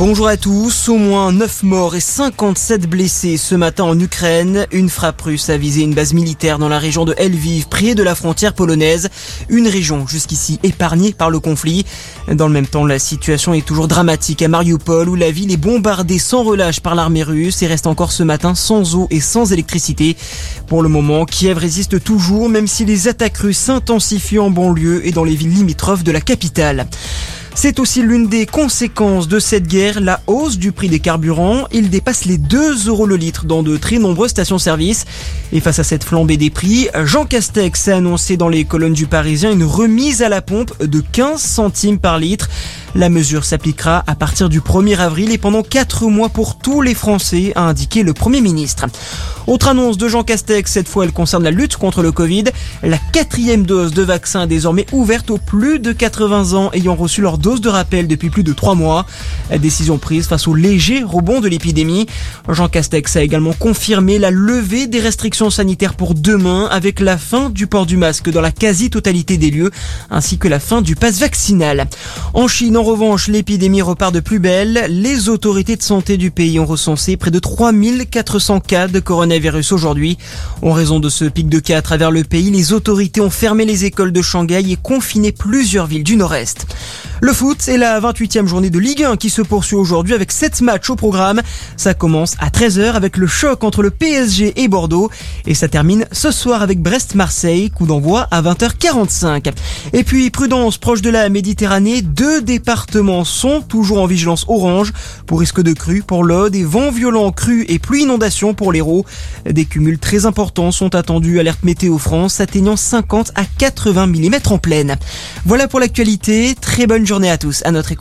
Bonjour à tous. Au moins 9 morts et 57 blessés ce matin en Ukraine. Une frappe russe a visé une base militaire dans la région de Lviv, près de la frontière polonaise. Une région jusqu'ici épargnée par le conflit. Dans le même temps, la situation est toujours dramatique à Mariupol où la ville est bombardée sans relâche par l'armée russe et reste encore ce matin sans eau et sans électricité. Pour le moment, Kiev résiste toujours même si les attaques russes s'intensifient en banlieue et dans les villes limitrophes de la capitale. C'est aussi l'une des conséquences de cette guerre, la hausse du prix des carburants. Il dépasse les 2 euros le litre dans de très nombreuses stations-service. Et face à cette flambée des prix, Jean Castex a annoncé dans les colonnes du Parisien une remise à la pompe de 15 centimes par litre. La mesure s'appliquera à partir du 1er avril et pendant 4 mois pour tous les Français, a indiqué le Premier ministre. Autre annonce de Jean Castex, cette fois elle concerne la lutte contre le Covid. La quatrième dose de vaccin est désormais ouverte aux plus de 80 ans ayant reçu leur dose de rappel depuis plus de 3 mois. Décision prise face au léger rebond de l'épidémie. Jean Castex a également confirmé la levée des restrictions sanitaires pour demain avec la fin du port du masque dans la quasi-totalité des lieux ainsi que la fin du pass vaccinal. En Chine, en revanche, l'épidémie repart de plus belle. Les autorités de santé du pays ont recensé près de 3400 cas de coronavirus aujourd'hui. En raison de ce pic de cas à travers le pays, les autorités ont fermé les écoles de Shanghai et confiné plusieurs villes du nord-est. Le foot, c'est la 28e journée de Ligue 1 qui se poursuit aujourd'hui avec 7 matchs au programme. Ça commence à 13h avec le choc entre le PSG et Bordeaux et ça termine ce soir avec Brest-Marseille, coup d'envoi à 20h45. Et puis prudence proche de la Méditerranée, deux sont toujours en vigilance orange pour risque de crue pour l'Aude et vents violents, crues et pluie inondation pour l'Hérault. Des cumuls très importants sont attendus, alerte météo France atteignant 50 à 80 mm en pleine. Voilà pour l'actualité, très bonne journée à tous. À notre écoute.